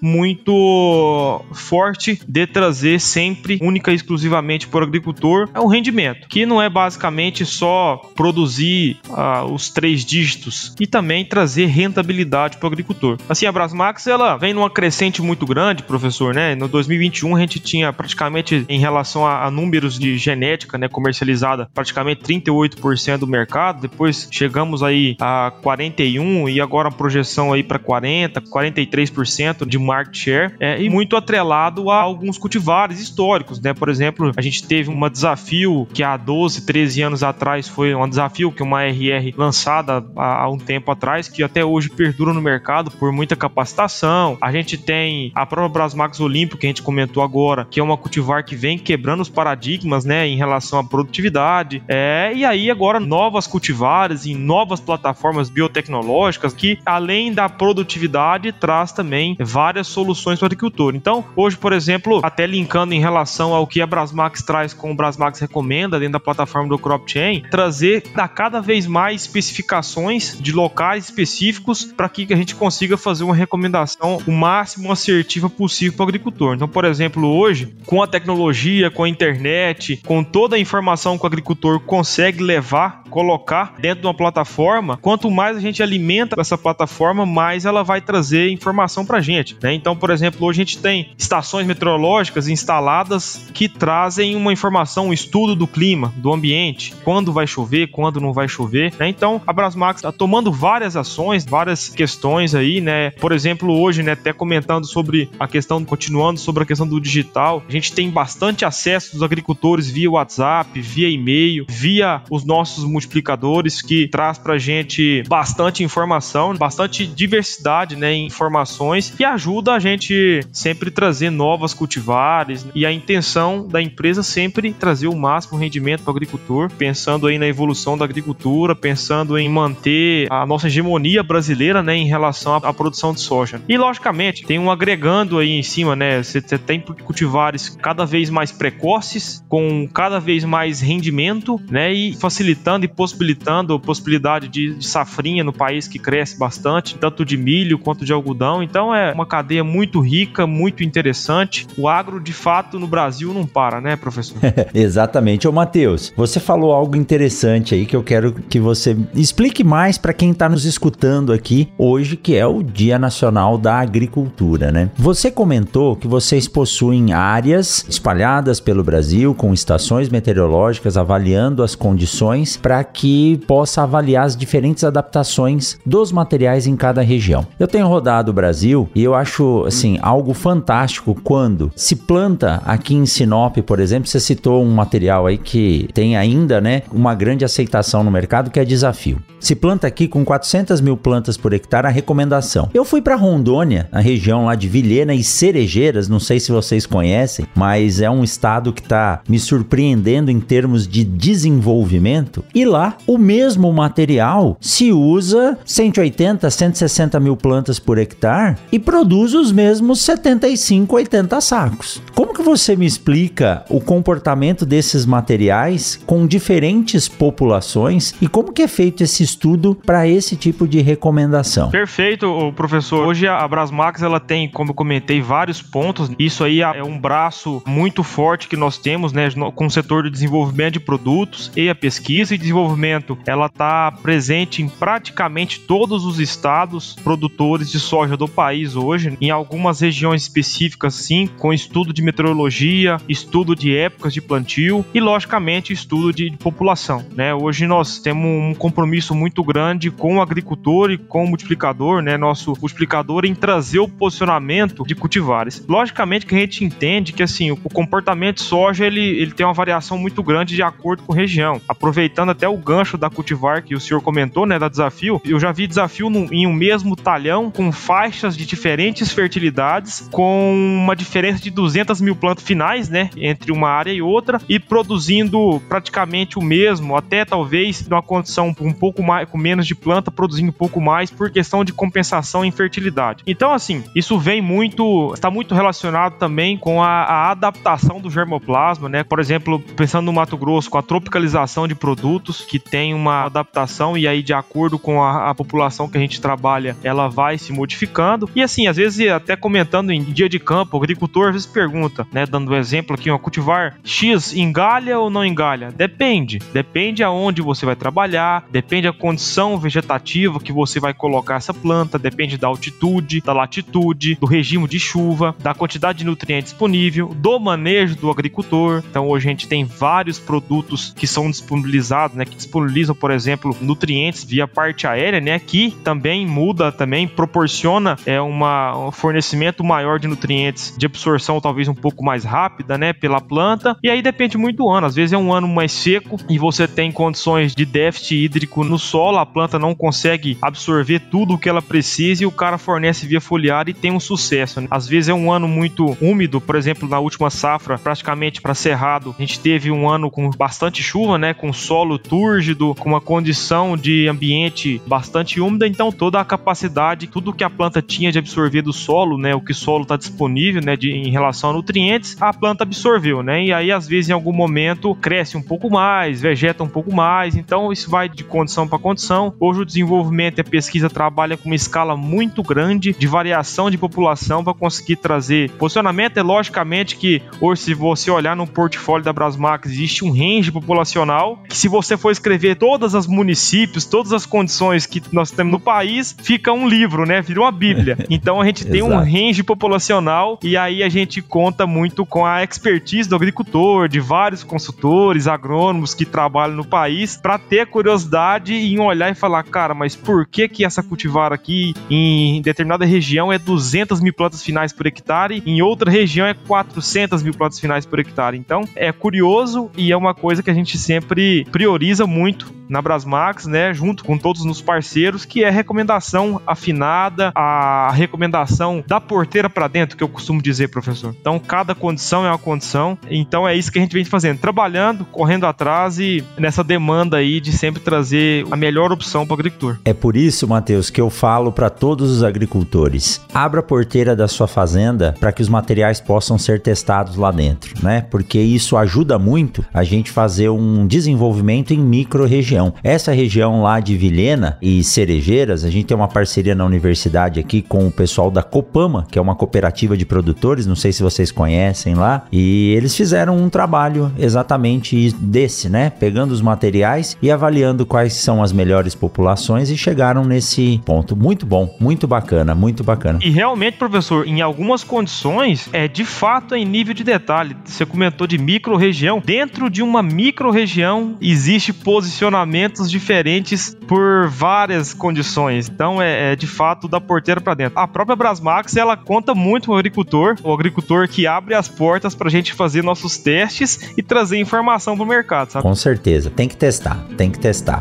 D: muito forte de trazer sempre, única e exclusivamente por agricultor, é o rendimento, que não é basicamente só produzir uh, os três dígitos e também trazer rentabilidade para o agricultor. Assim, a Brasmax ela vem numa crescente muito grande, professor, né? No 2021 a gente tinha praticamente em relação a, a números de genética, né, comercializada, praticamente 38% do mercado. Depois chegamos aí a 41 e agora a projeção aí para 40, 43% de market share é, e muito atrelado a alguns cultivares históricos, né? Por exemplo, a gente teve um desafio que há 12, 13 anos atrás foi um desafio que uma RR lançada há, há um tempo atrás, que até hoje perdura no mercado por muita capacitação. A gente tem a própria Brasmax Olímpico, que a gente comentou agora, que é uma cultivar que vem quebrando os paradigmas, né, em relação à produtividade. É, e aí agora novas cultivares em novas plataformas biotecnológicas que, além da produtividade, traz também várias soluções para o agricultor. Então, hoje, por exemplo, até linkando em relação ao que a Brasmax traz com o Brasmax recomenda dentro da plataforma do CropChain, trazer cada vez mais especificações de locais específicos para que a gente consiga fazer uma recomendação o máximo assertiva possível para o agricultor. Então, por exemplo, hoje, com a tecnologia, com a internet, com toda a informação que o agricultor consegue levar, colocar dentro de uma plataforma, quanto mais a gente alimenta essa plataforma, mais ela vai trazer informação para gente. Né? Então, por exemplo, hoje a gente tem estações meteorológicas instaladas que trazem uma informação, um estudo do clima, do ambiente, quando vai chover, quando não vai chover. Né? Então, a Brasmax está tomando várias ações, várias questões aí, né? Por exemplo, hoje, né, até comentando sobre a questão, continuando sobre a questão do digital, a gente tem bastante acesso dos agricultores via WhatsApp, via e-mail, via os nossos multiplicadores que traz pra gente bastante informação, bastante diversidade, né, em informações e ajuda a gente sempre trazer novas cultivares e a intenção da empresa sempre trazer o máximo rendimento para o agricultor, pensando aí na evolução da agricultura, pensando em manter a nossa hegemonia brasileira, né, em relação à, à produção de soja. E logicamente, tem um agregando aí em cima, né, você tem cultivares cada vez mais precoces, com cada vez mais rendimento, né, e facilitando e possibilitando a possibilidade de, de safrinha no país que cresce bastante, tanto de milho quanto de algodão. Então é uma cadeia muito rica, muito interessante. O agro, de fato, no Brasil não para, né, professor?
B: Exatamente. Ô, Matheus, você falou algo interessante aí que eu quero que você explique mais para quem está nos escutando aqui hoje, que é o Dia Nacional da Agricultura, né? Você comentou que vocês possuem áreas espalhadas pelo Brasil com estações meteorológicas avaliando as condições para que possa avaliar as diferentes adaptações dos materiais em cada região. Eu tenho rodado o Brasil e eu acho assim algo fantástico quando se planta aqui em Sinop, por exemplo, você citou um material aí que tem ainda, né, uma grande aceitação no mercado que é desafio. Se planta aqui com 400 mil plantas por hectare, a recomendação. Eu fui para Rondônia, a região lá de Vilhena e Cerejeiras, não sei se vocês conhecem, mas é um estado que está me surpreendendo em termos de desenvolvimento. E lá, o mesmo material se usa 180, 160 mil plantas por hectare e produz os mesmos 75, 80 sacos. Como que você me explica o comportamento desses materiais com diferentes populações e como que é feito esse estudo para esse tipo de recomendação.
D: Perfeito, professor. Hoje a Brasmax ela tem, como eu comentei, vários pontos. Isso aí é um braço muito forte que nós temos, né, com o setor de desenvolvimento de produtos e a pesquisa e desenvolvimento. Ela está presente em praticamente todos os estados produtores de soja do país hoje, em algumas regiões específicas sim, com estudo de meteorologia, estudo de épocas de plantio e logicamente estudo de, de população, né? Hoje nós temos um compromisso muito grande com o agricultor e com o multiplicador, né? Nosso multiplicador em trazer o posicionamento de cultivares. Logicamente que a gente entende que assim, o comportamento de soja ele, ele tem uma variação muito grande de acordo com região. Aproveitando até o gancho da cultivar que o senhor comentou, né, da desafio, eu já vi desafio no, em um mesmo talhão com faixas de diferentes fertilidades, com uma diferença de 200 mil plantas finais, né, entre uma área e outra, e produzindo praticamente o mesmo, até talvez numa condição um pouco mais, com menos de planta, produzindo um pouco mais por questão de compensação em fertilidade. Então, assim, isso vem muito, está muito relacionado também com a, a adaptação do germoplasma, né? Por exemplo, pensando no Mato Grosso, com a tropicalização de produtos que tem uma adaptação e aí de acordo com a, a população que a gente trabalha, ela vai se modificando. E assim, às vezes até comentando em dia de campo, o agricultor às vezes pergunta, né, dando um exemplo aqui, ó, cultivar X engalha ou não engalha? Depende. Depende aonde você vai trabalhar, depende a condição vegetativa que você vai colocar essa planta, depende da altitude, da latitude, do regime de chuva, da quantidade de nutrientes disponível, do manejo do agricultor. Então hoje a gente tem vários produtos que são disponibilizados, né, que disponibilizam, por exemplo, nutrientes via parte aérea, né, que também muda, também proporciona é uma, um fornecimento maior de nutrientes de absorção talvez um pouco mais rápida, né, pela planta. E aí depende muito do ano. Às vezes é um ano mais seco e você tem condições de déficit hídrico no solo, a planta não consegue absorver tudo o que ela precisa e o cara fornece via foliar e tem um sucesso. Né? Às vezes é um ano muito úmido, por exemplo, na última safra, praticamente para cerrado, a gente teve um ano com bastante chuva, né, com solo túrgido, com uma condição de ambiente bastante úmida, então toda a capacidade, tudo que a planta tinha de absorver do solo, né, o que o solo está disponível, né, de, em relação a nutrientes, a planta absorveu, né, e aí às vezes em algum momento cresce um pouco mais, vegeta um pouco mais, então isso vai de condição para condição. Hoje o desenvolvimento e a pesquisa trabalha com uma escala muito grande de variação de população para conseguir trazer posicionamento. É logicamente que hoje, se você olhar no portfólio da Brasmax, existe um range populacional que, se você for escrever todas as municípios, todas as condições que nós temos no país, fica um livro, né? Vira uma Bíblia. Então a gente tem um range populacional e aí a gente conta muito com a expertise do agricultor, de vários consultores, agrônomos que trabalham no país, para ter curiosidade em olhar e falar, cara, mas por que que essa cultivar aqui em determinada região é 200 mil plantas finais por hectare, em outra região é 400 mil plantas finais por hectare? Então é curioso e é uma coisa que a gente sempre prioriza muito na Brasmax, né, junto com todos os parceiros, que é recomendação afinada, a recomendação da porteira para dentro, que eu costumo dizer, professor. Então, cada condição é uma condição. Então, é isso que a gente vem fazendo, trabalhando, correndo atrás e nessa demanda aí de sempre trazer a melhor opção para o agricultor.
B: É por isso, Matheus, que eu falo para todos os agricultores: abra a porteira da sua fazenda para que os materiais possam ser testados lá dentro, né? Porque isso ajuda muito a gente fazer um desenvolvimento em micro região região. Essa região lá de Vilhena e Cerejeiras, a gente tem uma parceria na universidade aqui com o pessoal da Copama, que é uma cooperativa de produtores, não sei se vocês conhecem lá, e eles fizeram um trabalho exatamente desse, né? Pegando os materiais e avaliando quais são as melhores populações e chegaram nesse ponto. Muito bom, muito bacana, muito bacana.
D: E realmente, professor, em algumas condições, é de fato em nível de detalhe. Você comentou de micro-região. Dentro de uma micro-região existe posicionamento diferentes por várias condições. Então é, é de fato da porteira para dentro. A própria Brasmax, ela conta muito com o agricultor, o agricultor que abre as portas para a gente fazer nossos testes e trazer informação para o mercado, sabe?
B: Com certeza, tem que testar, tem que testar.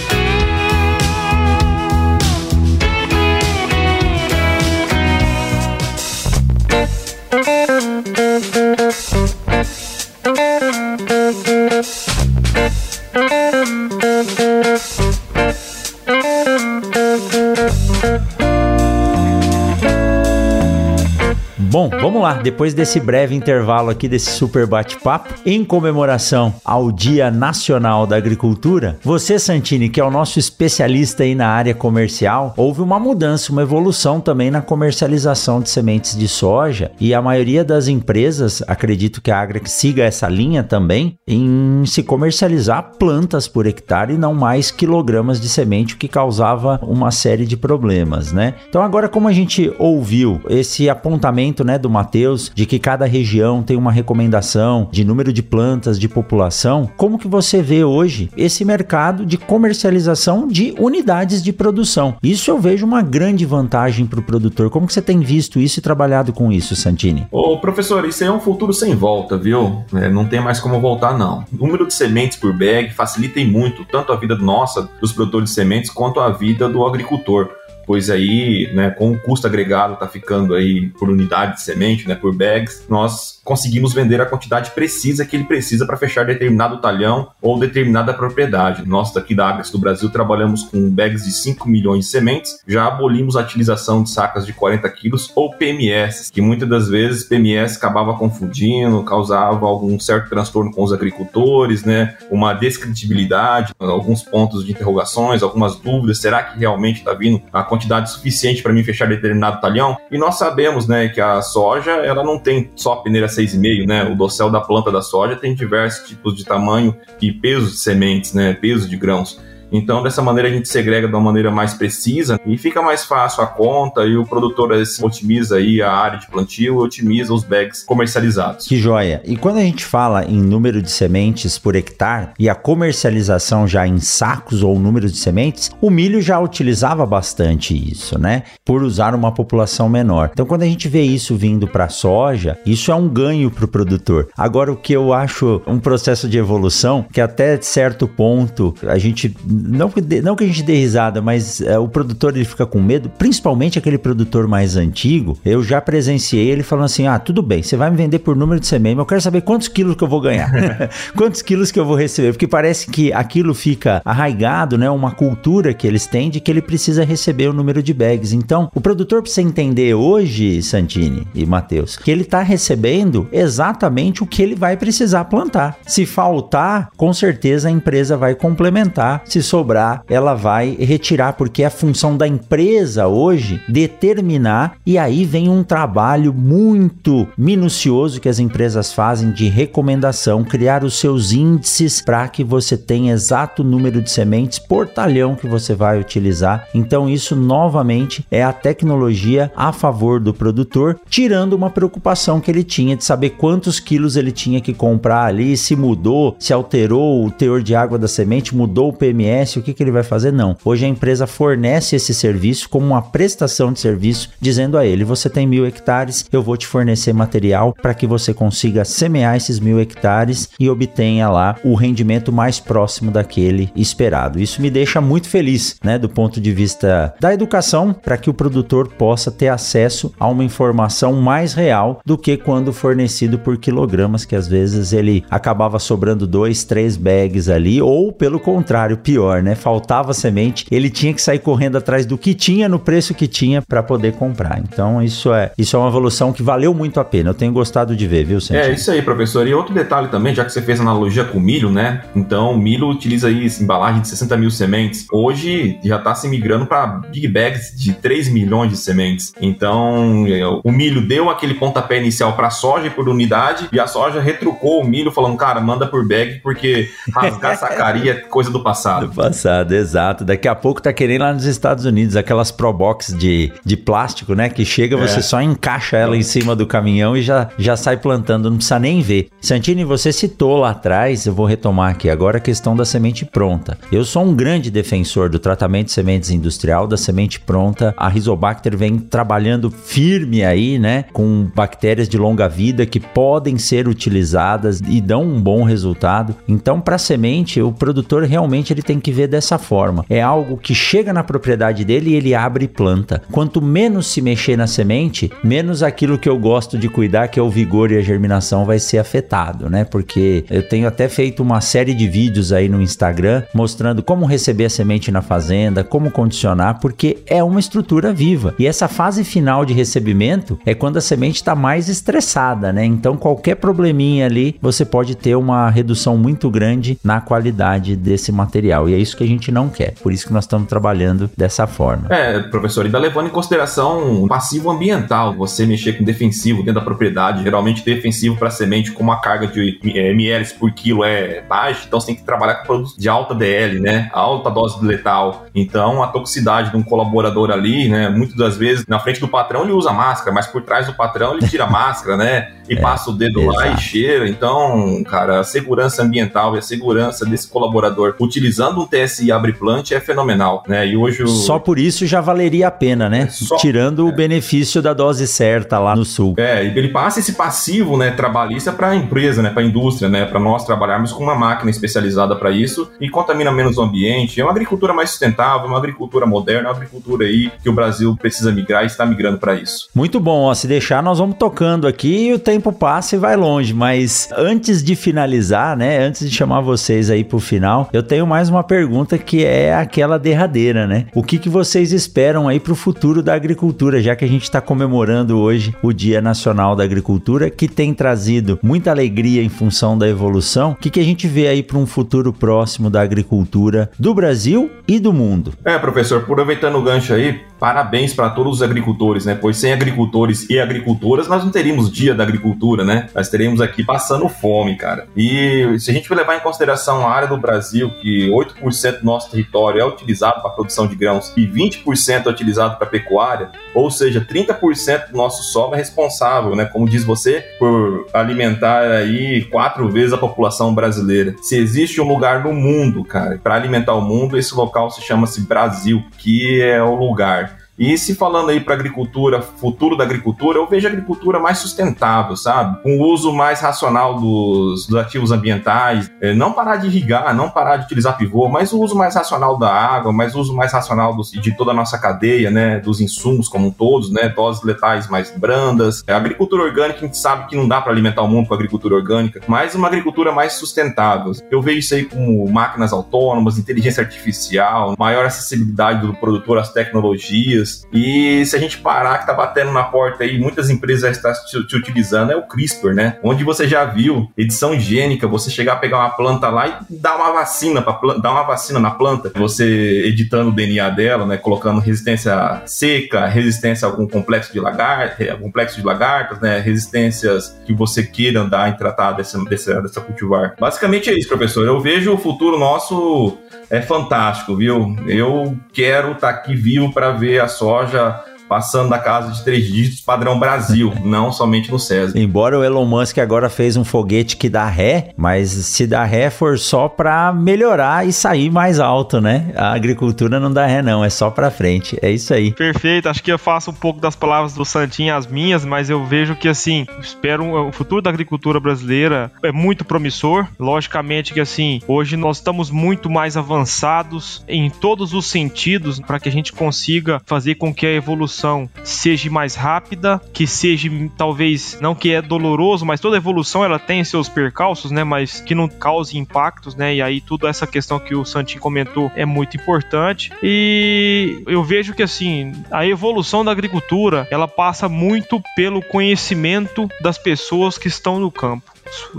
B: Depois desse breve intervalo aqui, desse super bate-papo, em comemoração ao Dia Nacional da Agricultura, você, Santini, que é o nosso especialista aí na área comercial, houve uma mudança, uma evolução também na comercialização de sementes de soja e a maioria das empresas, acredito que a Agra siga essa linha também, em se comercializar plantas por hectare e não mais quilogramas de semente, o que causava uma série de problemas, né? Então agora como a gente ouviu esse apontamento né, do Matheus, de que cada região tem uma recomendação de número de plantas, de população, como que você vê hoje esse mercado de comercialização de unidades de produção? Isso eu vejo uma grande vantagem para o produtor. Como que você tem visto isso e trabalhado com isso, Santini?
C: Ô, professor, isso aí é um futuro sem volta, viu? É, não tem mais como voltar, não. O número de sementes por bag facilita muito tanto a vida nossa, dos produtores de sementes, quanto a vida do agricultor pois aí, né, com o custo agregado tá ficando aí por unidade de semente, né, por bags, nós conseguimos vender a quantidade precisa que ele precisa para fechar determinado talhão ou determinada propriedade. Nós daqui da Agres do Brasil trabalhamos com bags de 5 milhões de sementes, já abolimos a utilização de sacas de 40 quilos ou PMS, que muitas das vezes PMS acabava confundindo, causava algum certo transtorno com os agricultores, né, uma descredibilidade, alguns pontos de interrogações, algumas dúvidas, será que realmente está vindo a quantidade suficiente para mim fechar determinado talhão? E nós sabemos, né, que a soja, ela não tem só peneira 6,5, né? O dossel da planta da soja tem diversos tipos de tamanho e peso de sementes, né? Peso de grãos. Então, dessa maneira, a gente segrega de uma maneira mais precisa e fica mais fácil a conta e o produtor assim, otimiza aí a área de plantio otimiza os bags comercializados.
B: Que joia! E quando a gente fala em número de sementes por hectare e a comercialização já em sacos ou número de sementes, o milho já utilizava bastante isso, né? Por usar uma população menor. Então, quando a gente vê isso vindo para a soja, isso é um ganho para o produtor. Agora, o que eu acho um processo de evolução, que até certo ponto a gente não que, não que a gente dê risada, mas é, o produtor ele fica com medo, principalmente aquele produtor mais antigo. Eu já presenciei ele falando assim: ah, tudo bem, você vai me vender por número de mas eu quero saber quantos quilos que eu vou ganhar, quantos quilos que eu vou receber, porque parece que aquilo fica arraigado, né? Uma cultura que eles têm de que ele precisa receber o número de bags. Então, o produtor precisa entender hoje, Santini e Matheus, que ele está recebendo exatamente o que ele vai precisar plantar. Se faltar, com certeza a empresa vai complementar. Se sobrar, ela vai retirar, porque é a função da empresa hoje determinar, e aí vem um trabalho muito minucioso que as empresas fazem de recomendação, criar os seus índices para que você tenha exato número de sementes por talhão que você vai utilizar. Então, isso novamente é a tecnologia a favor do produtor, tirando uma preocupação que ele tinha de saber quantos quilos ele tinha que comprar ali, se mudou, se alterou o teor de água da semente, mudou o PMS o que, que ele vai fazer? Não. Hoje a empresa fornece esse serviço como uma prestação de serviço, dizendo a ele: você tem mil hectares, eu vou te fornecer material para que você consiga semear esses mil hectares e obtenha lá o rendimento mais próximo daquele esperado. Isso me deixa muito feliz, né, do ponto de vista da educação, para que o produtor possa ter acesso a uma informação mais real do que quando fornecido por quilogramas, que às vezes ele acabava sobrando dois, três bags ali, ou pelo contrário, pior maior, né? Faltava semente, ele tinha que sair correndo atrás do que tinha no preço que tinha para poder comprar. Então isso é, isso é uma evolução que valeu muito a pena. Eu tenho gostado de ver, viu,
C: Santinho? É isso aí, professor. E outro detalhe também, já que você fez analogia com milho, né? Então, milho utiliza aí embalagem de 60 mil sementes. Hoje já está se migrando para big bags de 3 milhões de sementes. Então, é, o milho deu aquele pontapé inicial para a soja por unidade e a soja retrucou o milho falando, cara, manda por bag porque rasgar sacaria é coisa do passado.
B: Do passado, exato. Daqui a pouco tá querendo lá nos Estados Unidos aquelas Pro Box de, de plástico, né? Que chega, é. você só encaixa ela em cima do caminhão e já, já sai plantando, não precisa nem ver. Santini, você citou lá atrás, eu vou retomar aqui agora a questão da semente pronta. Eu sou um grande defensor do tratamento de sementes industrial, da semente pronta. A Rizobacter vem trabalhando firme aí, né? Com bactérias de longa vida que podem ser utilizadas e dão um bom resultado. Então, para semente, o produtor realmente ele tem que ver dessa forma. É algo que chega na propriedade dele e ele abre e planta. Quanto menos se mexer na semente, menos aquilo que eu gosto de cuidar, que é o vigor e a germinação, vai ser afetado, né? Porque eu tenho até feito uma série de vídeos aí no Instagram mostrando como receber a semente na fazenda, como condicionar, porque é uma estrutura viva. E essa fase final de recebimento é quando a semente está mais estressada, né? Então qualquer probleminha ali, você pode ter uma redução muito grande na qualidade desse material. E é isso que a gente não quer. Por isso que nós estamos trabalhando dessa forma.
C: É, professor, ainda levando em consideração o passivo ambiental, você mexer com defensivo dentro da propriedade, geralmente defensivo para semente com uma carga de é, ml por quilo é baixa, então você tem que trabalhar com produtos de alta DL, né? Alta dose letal. Então a toxicidade de um colaborador ali, né? Muitas das vezes na frente do patrão ele usa máscara, mas por trás do patrão ele tira máscara, né? E é, passa o dedo exato. lá e cheira. Então, cara, a segurança ambiental e a segurança desse colaborador utilizando um TSI abre plant é fenomenal, né? E hoje o...
B: só por isso já valeria a pena, né? Só... Tirando é. o benefício da dose certa lá no sul.
C: É, e ele passa esse passivo, né, trabalhista para a empresa, né, para a indústria, né, para nós trabalharmos com uma máquina especializada para isso e contamina menos o ambiente. É uma agricultura mais sustentável, uma agricultura moderna, uma agricultura aí que o Brasil precisa migrar e está migrando para isso.
B: Muito bom, ó, se deixar nós vamos tocando aqui e o tempo passa e vai longe, mas antes de finalizar, né, antes de chamar vocês aí pro final, eu tenho mais uma pergunta que é aquela derradeira, né? O que que vocês esperam aí pro futuro da agricultura, já que a gente está comemorando hoje o Dia Nacional da Agricultura, que tem trazido muita alegria em função da evolução. O que que a gente vê aí para um futuro próximo da agricultura do Brasil e do mundo?
C: É, professor, aproveitando o gancho aí, parabéns para todos os agricultores, né? Pois sem agricultores e agricultoras nós não teríamos dia da agricultura, né? Nós teríamos aqui passando fome, cara. E se a gente for levar em consideração a área do Brasil, que 8% do nosso território é utilizado para produção de grãos e 20% é utilizado para pecuária, ou seja, 30% do nosso solo é responsável, né? Como diz você, por alimentar aí quatro vezes a população brasileira. Se existe um lugar no mundo, cara, para alimentar o mundo, esse local se chama-se Brasil, que é o lugar. E se falando aí para agricultura, futuro da agricultura, eu vejo a agricultura mais sustentável, sabe? Com o uso mais racional dos, dos ativos ambientais, é, não parar de irrigar, não parar de utilizar pivô, mas o uso mais racional da água, mas o uso mais racional dos, de toda a nossa cadeia, né? Dos insumos como todos, né? Doses letais mais brandas. A agricultura orgânica, a gente sabe que não dá para alimentar o mundo com a agricultura orgânica, mas uma agricultura mais sustentável. Eu vejo isso aí como máquinas autônomas, inteligência artificial, maior acessibilidade do produtor às tecnologias, e se a gente parar que tá batendo na porta aí, muitas empresas já estão te, te utilizando, é o CRISPR, né? Onde você já viu edição gênica, você chegar a pegar uma planta lá e dar uma vacina para dar uma vacina na planta, você editando o DNA dela, né, colocando resistência seca, resistência a algum complexo de lagartas, complexo de lagartas, né, resistências que você queira dar em tratar dessa, dessa, dessa cultivar. Basicamente é isso, professor. Eu vejo o futuro nosso é fantástico, viu? Eu quero estar tá aqui vivo para ver a soja passando da casa de três dígitos padrão Brasil, não somente no César.
B: Embora o Elon Musk agora fez um foguete que dá ré, mas se dá ré for só para melhorar e sair mais alto, né? A agricultura não dá ré não, é só para frente. É isso aí.
D: Perfeito. Acho que eu faço um pouco das palavras do Santinho as minhas, mas eu vejo que assim, espero o futuro da agricultura brasileira é muito promissor. Logicamente que assim, hoje nós estamos muito mais avançados em todos os sentidos para que a gente consiga fazer com que a evolução evolução seja mais rápida, que seja talvez não que é doloroso, mas toda evolução ela tem seus percalços, né? Mas que não cause impactos, né? E aí tudo essa questão que o Santinho comentou é muito importante. E eu vejo que assim a evolução da agricultura ela passa muito pelo conhecimento das pessoas que estão no campo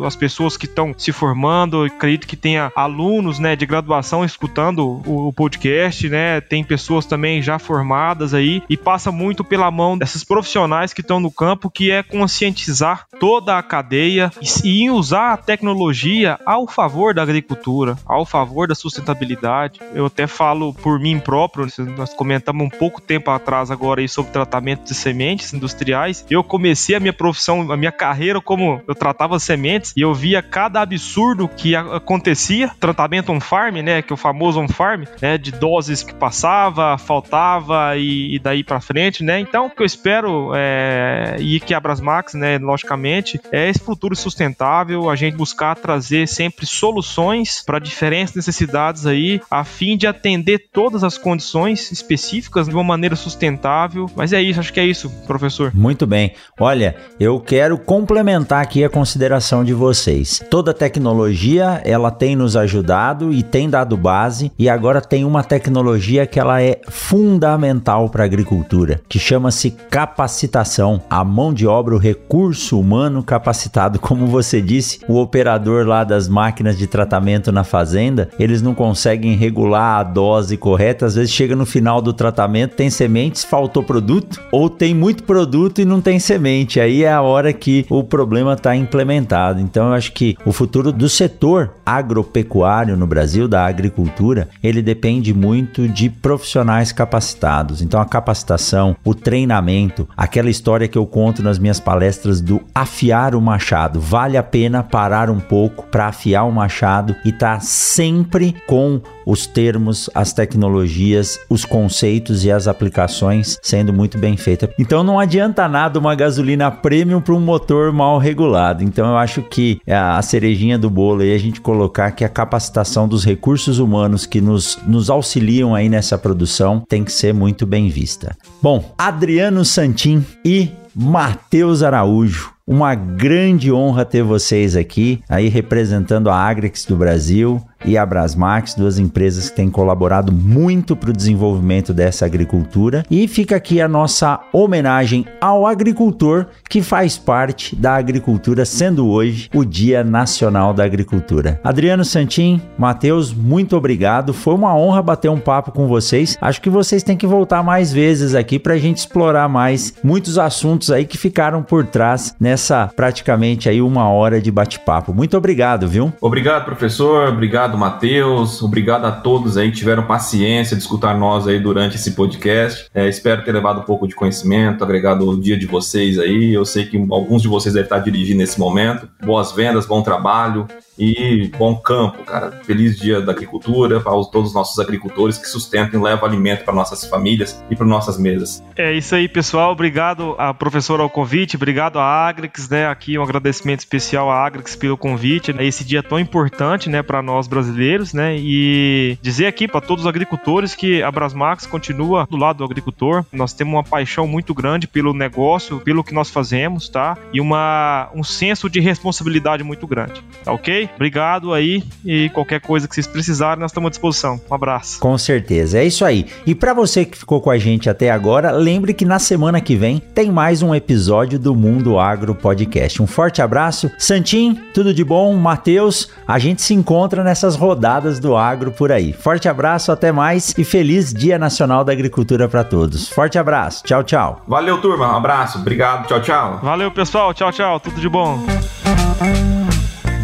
D: as pessoas que estão se formando, acredito que tenha alunos, né, de graduação escutando o, o, podcast, né, tem pessoas também já formadas aí e passa muito pela mão desses profissionais que estão no campo, que é conscientizar toda a cadeia e, e usar a tecnologia ao favor da agricultura, ao favor da sustentabilidade. Eu até falo por mim próprio, nós comentamos um pouco tempo atrás agora aí sobre tratamento de sementes industriais. Eu comecei a minha profissão, a minha carreira como eu tratava sementes sementes e eu via cada absurdo que acontecia, tratamento on farm, né, que é o famoso on farm, né, de doses que passava, faltava e, e daí para frente, né? Então, o que eu espero é, e que a Brasmax, né, logicamente, é esse futuro sustentável, a gente buscar trazer sempre soluções para diferentes necessidades aí, a fim de atender todas as condições específicas de uma maneira sustentável. Mas é isso, acho que é isso, professor.
B: Muito bem. Olha, eu quero complementar aqui a consideração de vocês. Toda tecnologia, ela tem nos ajudado e tem dado base e agora tem uma tecnologia que ela é fundamental para a agricultura, que chama-se capacitação. A mão de obra, o recurso humano capacitado, como você disse, o operador lá das máquinas de tratamento na fazenda, eles não conseguem regular a dose correta, às vezes chega no final do tratamento, tem sementes, faltou produto, ou tem muito produto e não tem semente. Aí é a hora que o problema está implementado. Então eu acho que o futuro do setor agropecuário no Brasil, da agricultura, ele depende muito de profissionais capacitados. Então a capacitação, o treinamento, aquela história que eu conto nas minhas palestras do afiar o machado, vale a pena parar um pouco para afiar o machado e estar tá sempre com os termos, as tecnologias, os conceitos e as aplicações sendo muito bem feitas. Então não adianta nada uma gasolina premium para um motor mal regulado. Então eu acho que a cerejinha do bolo aí a gente colocar que a capacitação dos recursos humanos que nos, nos auxiliam aí nessa produção tem que ser muito bem vista. Bom, Adriano Santin e Matheus Araújo uma grande honra ter vocês aqui, aí representando a Agrix do Brasil e a Brasmax, duas empresas que têm colaborado muito para o desenvolvimento dessa agricultura. E fica aqui a nossa homenagem ao agricultor que faz parte da agricultura, sendo hoje o Dia Nacional da Agricultura. Adriano Santin, Matheus, muito obrigado. Foi uma honra bater um papo com vocês. Acho que vocês têm que voltar mais vezes aqui para a gente explorar mais muitos assuntos aí que ficaram por trás nessa praticamente aí uma hora de bate-papo. Muito obrigado, viu?
C: Obrigado, professor. Obrigado, Matheus. Obrigado a todos aí que tiveram paciência de escutar nós aí durante esse podcast. É, espero ter levado um pouco de conhecimento, agregado o dia de vocês aí. Eu sei que alguns de vocês devem estar dirigindo nesse momento. Boas vendas, bom trabalho e bom campo, cara. Feliz dia da agricultura para todos os nossos agricultores que sustentam e levam alimento para nossas famílias e para nossas mesas.
D: É isso aí, pessoal. Obrigado a professora ao convite, obrigado à Agrix, né? Aqui um agradecimento especial à Agrix pelo convite, né? Esse dia tão importante, né, para nós brasileiros, né? E dizer aqui para todos os agricultores que a Brasmax continua do lado do agricultor. Nós temos uma paixão muito grande pelo negócio, pelo que nós fazemos, tá? E uma um senso de responsabilidade muito grande, tá OK? Obrigado aí e qualquer coisa que vocês precisarem, nós estamos à disposição. Um abraço.
B: Com certeza, é isso aí. E para você que ficou com a gente até agora, lembre que na semana que vem tem mais um episódio do Mundo Agro Podcast. Um forte abraço. Santim, tudo de bom? Matheus, a gente se encontra nessas rodadas do agro por aí. Forte abraço, até mais e feliz Dia Nacional da Agricultura para todos. Forte abraço. Tchau, tchau.
C: Valeu, turma. Um abraço. Obrigado. Tchau, tchau.
D: Valeu, pessoal. Tchau, tchau. Tudo de bom.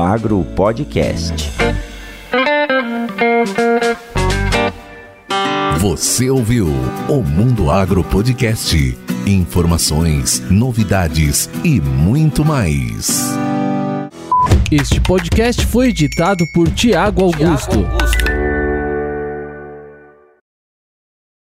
B: Agro Podcast.
A: Você ouviu o Mundo Agro Podcast. Informações, novidades e muito mais.
F: Este podcast foi editado por Tiago Augusto.